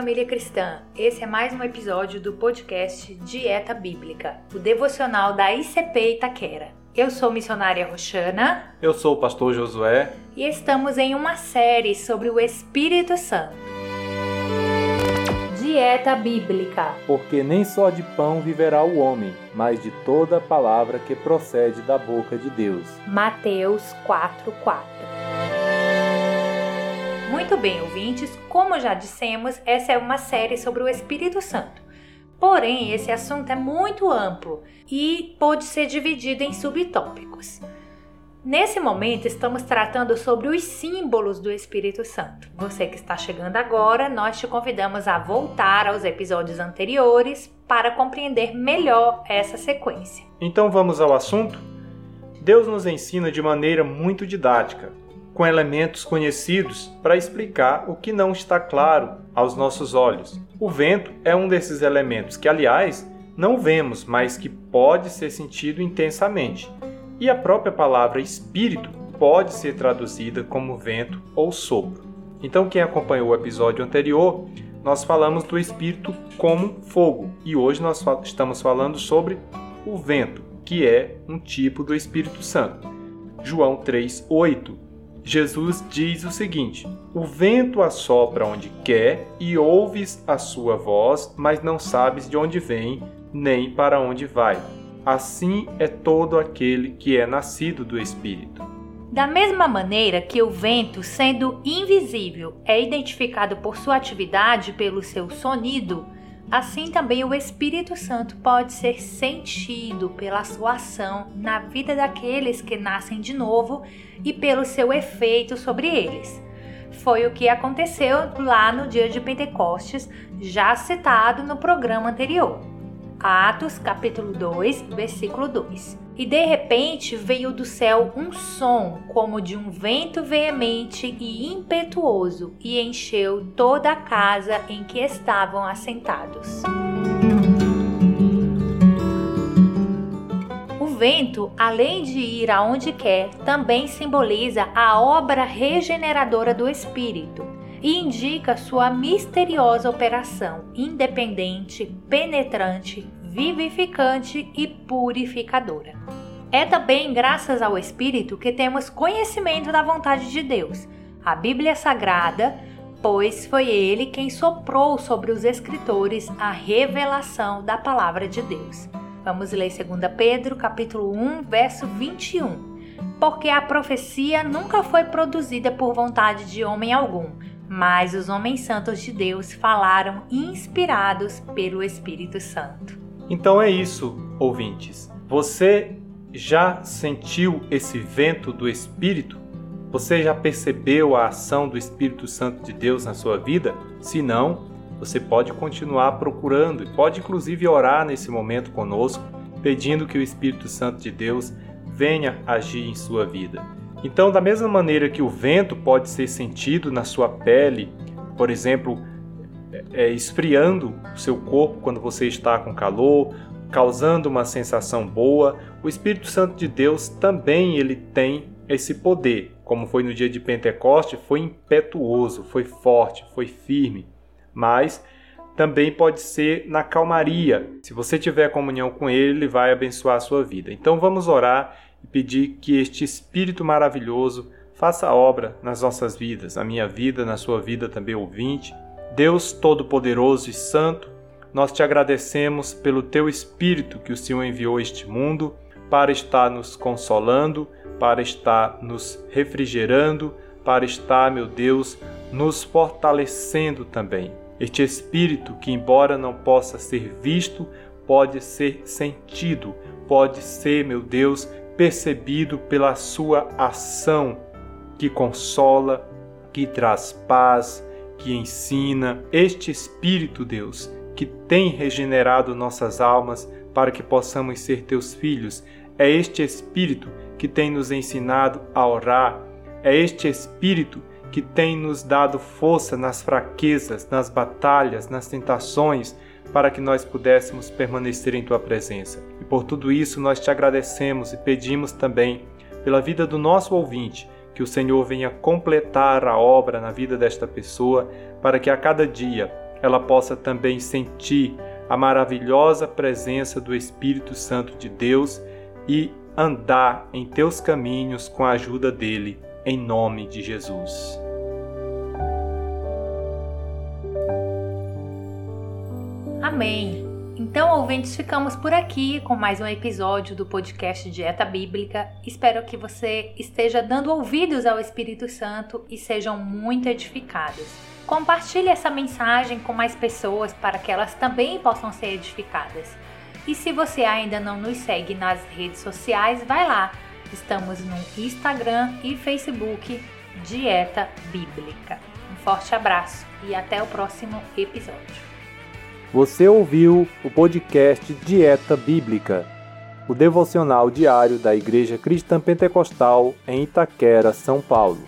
família cristã! Esse é mais um episódio do podcast Dieta Bíblica, o devocional da ICP Itaquera. Eu sou missionária Roxana. Eu sou o pastor Josué. E estamos em uma série sobre o Espírito Santo. Dieta Bíblica. Porque nem só de pão viverá o homem, mas de toda palavra que procede da boca de Deus. Mateus 4:4. Muito bem, ouvintes, como já dissemos, essa é uma série sobre o Espírito Santo. Porém, esse assunto é muito amplo e pode ser dividido em subtópicos. Nesse momento, estamos tratando sobre os símbolos do Espírito Santo. Você que está chegando agora, nós te convidamos a voltar aos episódios anteriores para compreender melhor essa sequência. Então vamos ao assunto? Deus nos ensina de maneira muito didática com elementos conhecidos para explicar o que não está claro aos nossos olhos. O vento é um desses elementos que, aliás, não vemos, mas que pode ser sentido intensamente. E a própria palavra espírito pode ser traduzida como vento ou sopro. Então, quem acompanhou o episódio anterior, nós falamos do espírito como fogo, e hoje nós estamos falando sobre o vento, que é um tipo do Espírito Santo. João 3:8 Jesus diz o seguinte: O vento assopra onde quer e ouves a sua voz, mas não sabes de onde vem nem para onde vai. Assim é todo aquele que é nascido do Espírito. Da mesma maneira que o vento, sendo invisível, é identificado por sua atividade pelo seu sonido, Assim também o Espírito Santo pode ser sentido pela sua ação na vida daqueles que nascem de novo e pelo seu efeito sobre eles. Foi o que aconteceu lá no dia de Pentecostes, já citado no programa anterior. Atos capítulo 2, versículo 2. E de repente veio do céu um som como de um vento veemente e impetuoso, e encheu toda a casa em que estavam assentados. O vento, além de ir aonde quer, também simboliza a obra regeneradora do Espírito e indica sua misteriosa operação independente, penetrante, vivificante e purificadora. É também graças ao Espírito que temos conhecimento da vontade de Deus, a Bíblia Sagrada, pois foi ele quem soprou sobre os escritores a revelação da palavra de Deus. Vamos ler 2 Pedro, capítulo 1, verso 21. Porque a profecia nunca foi produzida por vontade de homem algum, mas os homens santos de Deus falaram inspirados pelo Espírito Santo. Então é isso, ouvintes. Você já sentiu esse vento do Espírito? Você já percebeu a ação do Espírito Santo de Deus na sua vida? Se não, você pode continuar procurando e pode inclusive orar nesse momento conosco, pedindo que o Espírito Santo de Deus venha agir em sua vida. Então, da mesma maneira que o vento pode ser sentido na sua pele, por exemplo, é, esfriando o seu corpo quando você está com calor, causando uma sensação boa, o Espírito Santo de Deus também ele tem esse poder. Como foi no dia de Pentecoste, foi impetuoso, foi forte, foi firme, mas também pode ser na calmaria. Se você tiver comunhão com ele, ele vai abençoar a sua vida. Então vamos orar e pedir que este Espírito maravilhoso faça obra nas nossas vidas, na minha vida, na sua vida também ouvinte. Deus Todo-Poderoso e Santo, nós te agradecemos pelo teu Espírito que o Senhor enviou a este mundo para estar nos consolando, para estar nos refrigerando, para estar, meu Deus, nos fortalecendo também. Este Espírito que, embora não possa ser visto, pode ser sentido, pode ser, meu Deus, percebido pela sua ação que consola, que traz paz, que ensina. Este Espírito, Deus, que tem regenerado nossas almas para que possamos ser teus filhos. É este Espírito que tem nos ensinado a orar. É este Espírito que tem nos dado força nas fraquezas, nas batalhas, nas tentações, para que nós pudéssemos permanecer em tua presença. E por tudo isso nós te agradecemos e pedimos também pela vida do nosso ouvinte, que o Senhor venha completar a obra na vida desta pessoa, para que a cada dia ela possa também sentir a maravilhosa presença do Espírito Santo de Deus e andar em teus caminhos com a ajuda dele, em nome de Jesus. Amém. Ouvintes, ficamos por aqui com mais um episódio do podcast Dieta Bíblica. Espero que você esteja dando ouvidos ao Espírito Santo e sejam muito edificados. Compartilhe essa mensagem com mais pessoas para que elas também possam ser edificadas. E se você ainda não nos segue nas redes sociais, vai lá. Estamos no Instagram e Facebook Dieta Bíblica. Um forte abraço e até o próximo episódio. Você ouviu o podcast Dieta Bíblica, o devocional diário da Igreja Cristã Pentecostal em Itaquera, São Paulo.